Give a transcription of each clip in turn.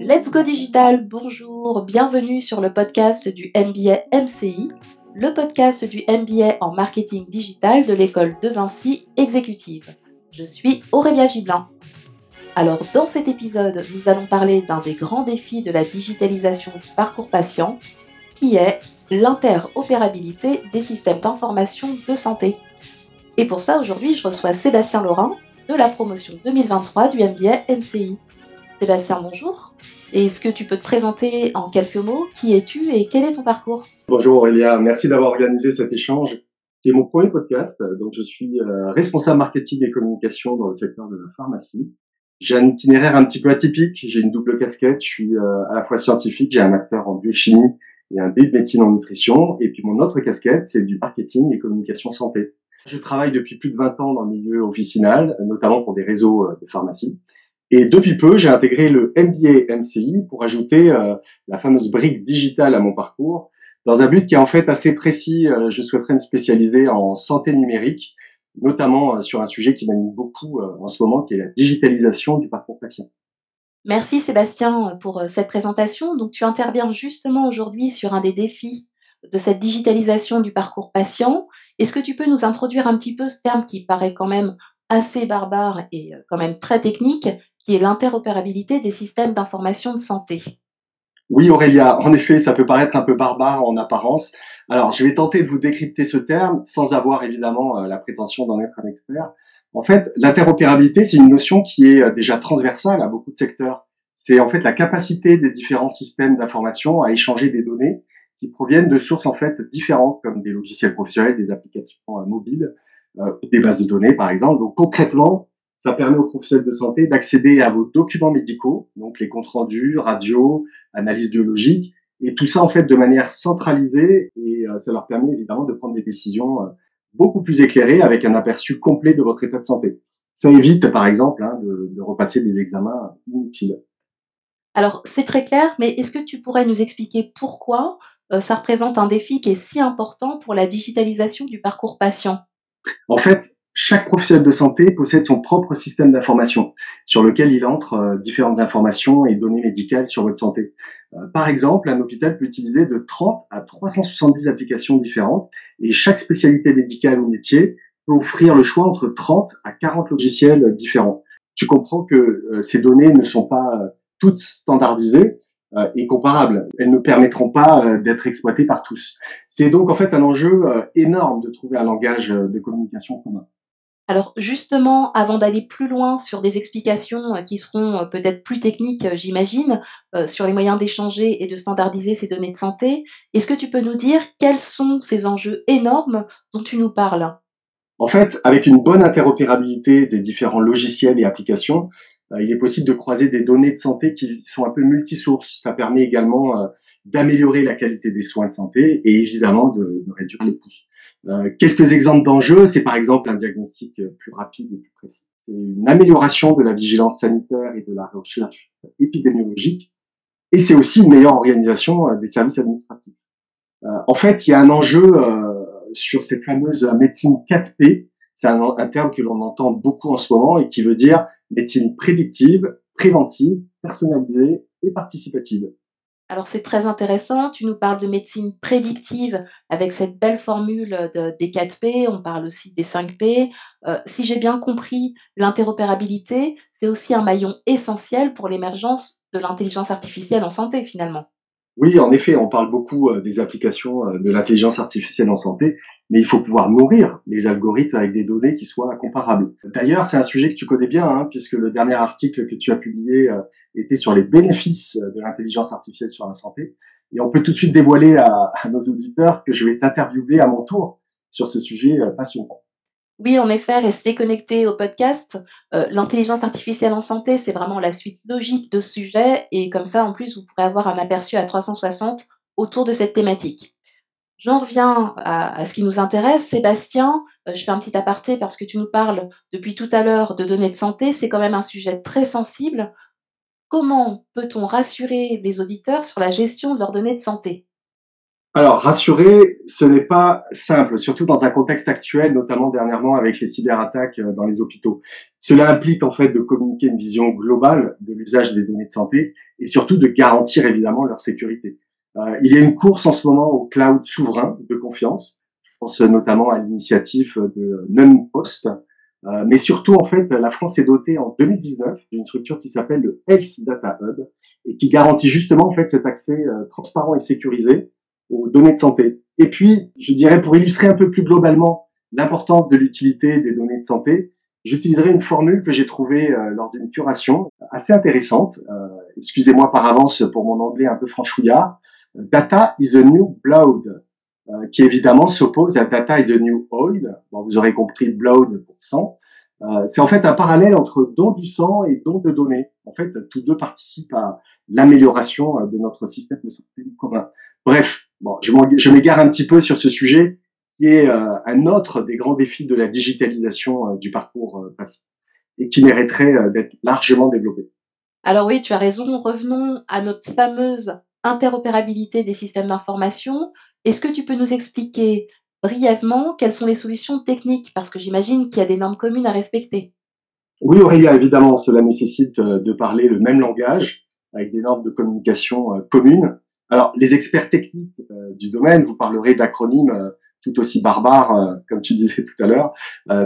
Let's Go Digital, bonjour, bienvenue sur le podcast du MBA MCI, le podcast du MBA en marketing digital de l'école de Vinci Exécutive. Je suis Aurélia Gibelin. Alors dans cet épisode, nous allons parler d'un des grands défis de la digitalisation du parcours patient, qui est l'interopérabilité des systèmes d'information de santé. Et pour ça, aujourd'hui, je reçois Sébastien Laurent de la promotion 2023 du MBA MCI. Sébastien, bonjour. Est-ce que tu peux te présenter en quelques mots Qui es-tu et quel est ton parcours? Bonjour Aurélia, merci d'avoir organisé cet échange qui mon premier podcast. Donc, je suis euh, responsable marketing et communication dans le secteur de la pharmacie. J'ai un itinéraire un petit peu atypique. J'ai une double casquette. Je suis euh, à la fois scientifique, j'ai un master en biochimie et un B de médecine en nutrition. Et puis mon autre casquette, c'est du marketing et communication santé. Je travaille depuis plus de 20 ans dans le milieu officinal, notamment pour des réseaux euh, de pharmacie. Et depuis peu, j'ai intégré le MBA MCI pour ajouter euh, la fameuse brique digitale à mon parcours, dans un but qui est en fait assez précis. Euh, je souhaiterais me spécialiser en santé numérique, notamment sur un sujet qui m'anime beaucoup en ce moment, qui est la digitalisation du parcours patient. Merci Sébastien pour cette présentation. Donc tu interviens justement aujourd'hui sur un des défis de cette digitalisation du parcours patient. Est-ce que tu peux nous introduire un petit peu ce terme qui paraît quand même assez barbare et euh, quand même très technique, qui est l'interopérabilité des systèmes d'information de santé? Oui Aurélia, en effet, ça peut paraître un peu barbare en apparence. Alors, je vais tenter de vous décrypter ce terme sans avoir évidemment euh, la prétention d'en être un expert. En fait, l'interopérabilité, c'est une notion qui est euh, déjà transversale à beaucoup de secteurs. C'est en fait la capacité des différents systèmes d'information à échanger des données qui proviennent de sources en fait différentes, comme des logiciels professionnels, des applications euh, mobiles, euh, des bases de données par exemple. Donc concrètement, ça permet aux professionnels de santé d'accéder à vos documents médicaux, donc les comptes rendus, radio, analyse biologique, et tout ça en fait de manière centralisée, et euh, ça leur permet évidemment de prendre des décisions beaucoup plus éclairées avec un aperçu complet de votre état de santé. Ça évite par exemple hein, de, de repasser des examens inutiles. Alors, c'est très clair, mais est-ce que tu pourrais nous expliquer pourquoi euh, ça représente un défi qui est si important pour la digitalisation du parcours patient En fait, chaque professionnel de santé possède son propre système d'information sur lequel il entre euh, différentes informations et données médicales sur votre santé. Euh, par exemple, un hôpital peut utiliser de 30 à 370 applications différentes et chaque spécialité médicale ou métier peut offrir le choix entre 30 à 40 logiciels différents. Tu comprends que ces données ne sont pas toutes standardisées euh, et comparables. Elles ne permettront pas euh, d'être exploitées par tous. C'est donc en fait un enjeu euh, énorme de trouver un langage de communication commun. Alors justement, avant d'aller plus loin sur des explications qui seront peut-être plus techniques, j'imagine, sur les moyens d'échanger et de standardiser ces données de santé, est-ce que tu peux nous dire quels sont ces enjeux énormes dont tu nous parles? En fait, avec une bonne interopérabilité des différents logiciels et applications, euh, il est possible de croiser des données de santé qui sont un peu multisources. Ça permet également euh, d'améliorer la qualité des soins de santé et évidemment de, réduire les coûts. Euh, quelques exemples d'enjeux, c'est par exemple un diagnostic plus rapide et plus précis. C'est une amélioration de la vigilance sanitaire et de la recherche épidémiologique. Et c'est aussi une meilleure organisation des services administratifs. en fait, il y a un enjeu sur cette fameuse médecine 4P. C'est un terme que l'on entend beaucoup en ce moment et qui veut dire médecine prédictive, préventive, personnalisée et participative. Alors c'est très intéressant, tu nous parles de médecine prédictive avec cette belle formule des 4P, on parle aussi des 5P. Euh, si j'ai bien compris, l'interopérabilité, c'est aussi un maillon essentiel pour l'émergence de l'intelligence artificielle en santé finalement. Oui, en effet, on parle beaucoup euh, des applications euh, de l'intelligence artificielle en santé, mais il faut pouvoir nourrir les algorithmes avec des données qui soient comparables. D'ailleurs, c'est un sujet que tu connais bien, hein, puisque le dernier article que tu as publié euh, était sur les bénéfices de l'intelligence artificielle sur la santé. Et on peut tout de suite dévoiler à, à nos auditeurs que je vais t'interviewer à mon tour sur ce sujet passionnant. Oui, en effet, rester connecté au podcast. Euh, l'intelligence artificielle en santé, c'est vraiment la suite logique de ce sujet. Et comme ça, en plus, vous pourrez avoir un aperçu à 360 autour de cette thématique. J'en reviens à, ce qui nous intéresse. Sébastien, euh, je fais un petit aparté parce que tu nous parles depuis tout à l'heure de données de santé. C'est quand même un sujet très sensible. Comment peut-on rassurer les auditeurs sur la gestion de leurs données de santé? Alors, rassurer, ce n'est pas simple, surtout dans un contexte actuel, notamment dernièrement avec les cyberattaques euh, dans les hôpitaux. Cela implique en fait de communiquer une vision globale de l'usage des données de santé et surtout de garantir évidemment leur sécurité. Euh, il y a une course en ce moment au cloud souverain de confiance. Je pense notamment à l'initiative de NumPost, euh, mais surtout, en fait, la France est dotée en 2019 d'une structure qui s'appelle le Health Data Hub et qui garantit justement en fait cet accès transparent et sécurisé aux données de santé. Et puis, je dirais, pour illustrer un peu plus globalement l'importance de l'utilité des données de santé, j'utiliserai une formule que j'ai trouvée euh, lors d'une curation assez intéressante. Euh, excusez-moi par avance pour mon anglais un peu franchouillard. Data is the new blood, euh, qui évidemment s'oppose à data is the new oil. Bon, vous aurez compris blood pour sang. c'est en fait un parallèle entre don du sang et don de données. En fait, tous deux participent à l'amélioration de notre système de santé commun. Bref, Bon, je m'égare un petit peu sur ce sujet qui est euh, un autre des grands défis de la digitalisation euh, du parcours euh, patient et qui mériterait d'être largement développé. Alors oui, tu as raison. Revenons à notre fameuse interopérabilité des systèmes d'information. Est-ce que tu peux nous expliquer brièvement quelles sont les solutions techniques? Parce que j'imagine qu'il y a des normes communes à respecter. Oui, Aurélia, évidemment, cela nécessite de parler le même langage avec des normes de communication communes alors, les experts techniques euh, du domaine, vous parlerez d'acronymes euh, tout aussi barbares, euh, comme tu disais tout à l'heure,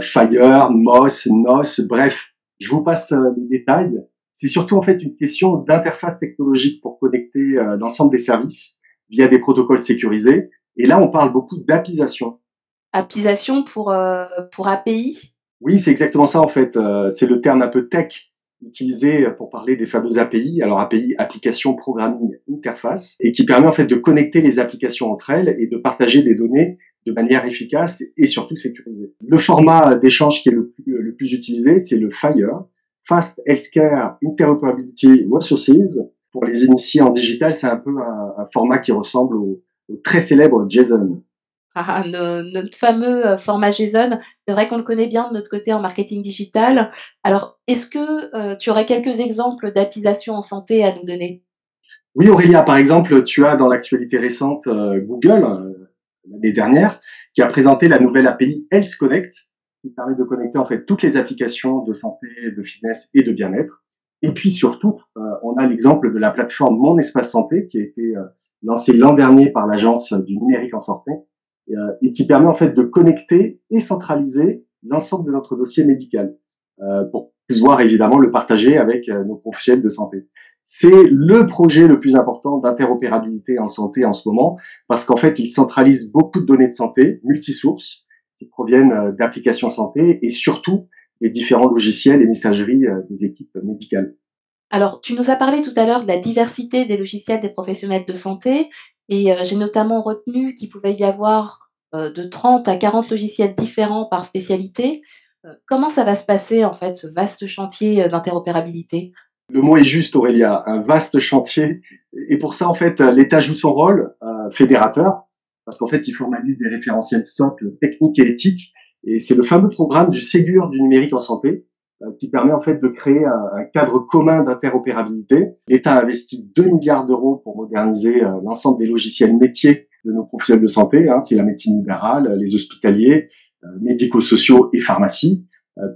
Fire, MOS, NOS, bref, je vous passe les détails. C'est surtout en fait une question d'interface technologique pour connecter l'ensemble des services via des protocoles sécurisés. Et là, on parle beaucoup d'appisation. Appisation pour, pour API Oui, c'est exactement ça en fait. c'est le terme un peu tech utilisé pour parler des fameuses API. Alors API, Application Programming Interface, et qui permet en fait de connecter les applications entre elles et de partager des données de manière efficace et surtout sécurisée. Le format d'échange qui est le plus, le plus utilisé, c'est le FHIR, Fast Healthcare Interoperability Resources. Pour les initiés en digital, c'est un peu un, format qui ressemble au, au très célèbre JSON. Ah, notre fameux euh, format JSON, c'est vrai qu'on le connaît bien de notre côté en marketing digital. Alors, est-ce que euh, tu aurais quelques exemples d'appisation en santé à nous donner? Oui, Aurélia, par exemple, tu as dans l'actualité récente euh, Google, l'année dernière, qui a présenté la nouvelle API Health Connect, qui permet de connecter en fait toutes les applications de santé, de fitness et de bien-être. Et puis surtout, on a l'exemple de la plateforme Mon Espace Santé, qui a été lancée l'an dernier par l'agence du numérique en santé et qui permet en fait de connecter et centraliser l'ensemble de notre dossier médical euh, pour pouvoir évidemment le partager avec euh, nos professionnels de santé. C'est le projet le plus important d'interopérabilité en santé en ce moment parce qu'en fait, il centralise beaucoup de données de santé multisources qui proviennent d'applications santé et surtout des différents logiciels et messageries des équipes médicales. Alors, tu nous as parlé tout à l'heure de la diversité des logiciels des professionnels de santé et j'ai notamment retenu qu'il pouvait y avoir de 30 à 40 logiciels différents par spécialité. comment ça va se passer, en fait, ce vaste chantier d'interopérabilité? Le mot est juste, Aurélia, un vaste chantier. Et pour ça, en fait, l'État joue son rôle fédérateur, parce qu'en fait, il formalise des référentiels socles techniques et éthiques. Et c'est le fameux programme du Ségur du numérique en santé, euh, qui permet en fait de créer un, cadre commun d'interopérabilité. L'État a investi 2 milliards d'euros pour moderniser euh, l'ensemble des logiciels métiers de nos professionnels de santé, hein, c'est la médecine libérale, les hospitaliers, euh, médico-sociaux et pharmacie,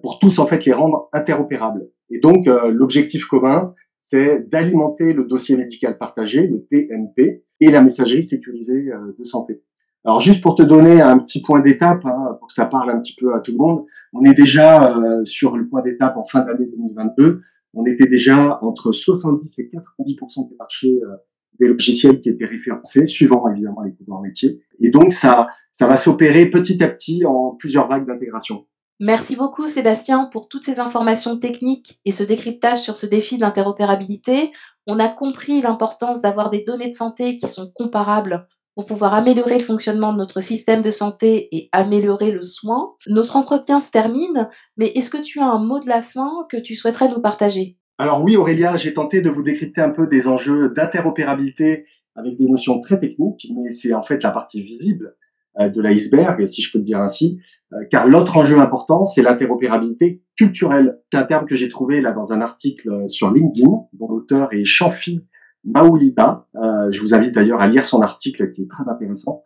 pour tous en fait les rendre interopérables. Et donc l'objectif commun, c'est d'alimenter le dossier médical partagé, le TMP, et la messagerie sécurisée de santé. Alors juste pour te donner un petit point d'étape, hein, pour que ça parle un petit peu à tout le monde, on est déjà euh, sur le point d'étape en fin d'année 2022. On était déjà entre 70 et 90 des marchés euh, des logiciels qui étaient référencés, suivant évidemment les pouvoirs métiers. Et donc ça, ça va s'opérer petit à petit en plusieurs vagues d'intégration. Merci beaucoup Sébastien pour toutes ces informations techniques et ce décryptage sur ce défi d'interopérabilité. On a compris l'importance d'avoir des données de santé qui sont comparables pour pouvoir améliorer le fonctionnement de notre système de santé et améliorer le soin. Notre entretien se termine, mais est-ce que tu as un mot de la fin que tu souhaiterais nous partager? Alors oui Aurélia, j'ai tenté de vous décrypter un peu des enjeux d'interopérabilité avec des notions très techniques, mais c'est en fait la partie visible euh, de l'iceberg, si je peux le dire ainsi, euh, car l'autre enjeu important, c'est l'interopérabilité culturelle. C'est un terme que j'ai trouvé là dans un article sur LinkedIn, dont l'auteur est Chanfi Maoulida. je vous invite d'ailleurs à lire son article qui est très intéressant,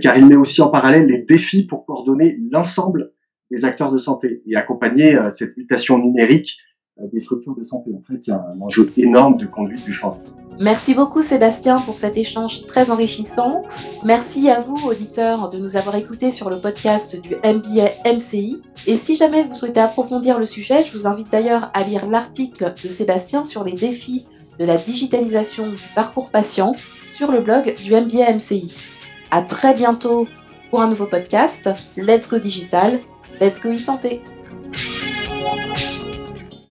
car il met aussi en parallèle les défis pour coordonner l'ensemble des acteurs de santé et accompagner cette mutation numérique des structures de santé. En fait, il y a un enjeu énorme de conduite du changement. Merci beaucoup Sébastien pour cet échange très enrichissant. Merci à vous auditeurs de nous avoir écoutés sur le podcast du MBA MCI. Et si jamais vous souhaitez approfondir le sujet, je vous invite d'ailleurs à lire l'article de Sébastien sur les défis de la digitalisation du parcours patient sur le blog du MBA MCI. À très bientôt pour un nouveau podcast. Let's go digital, let's go e-santé.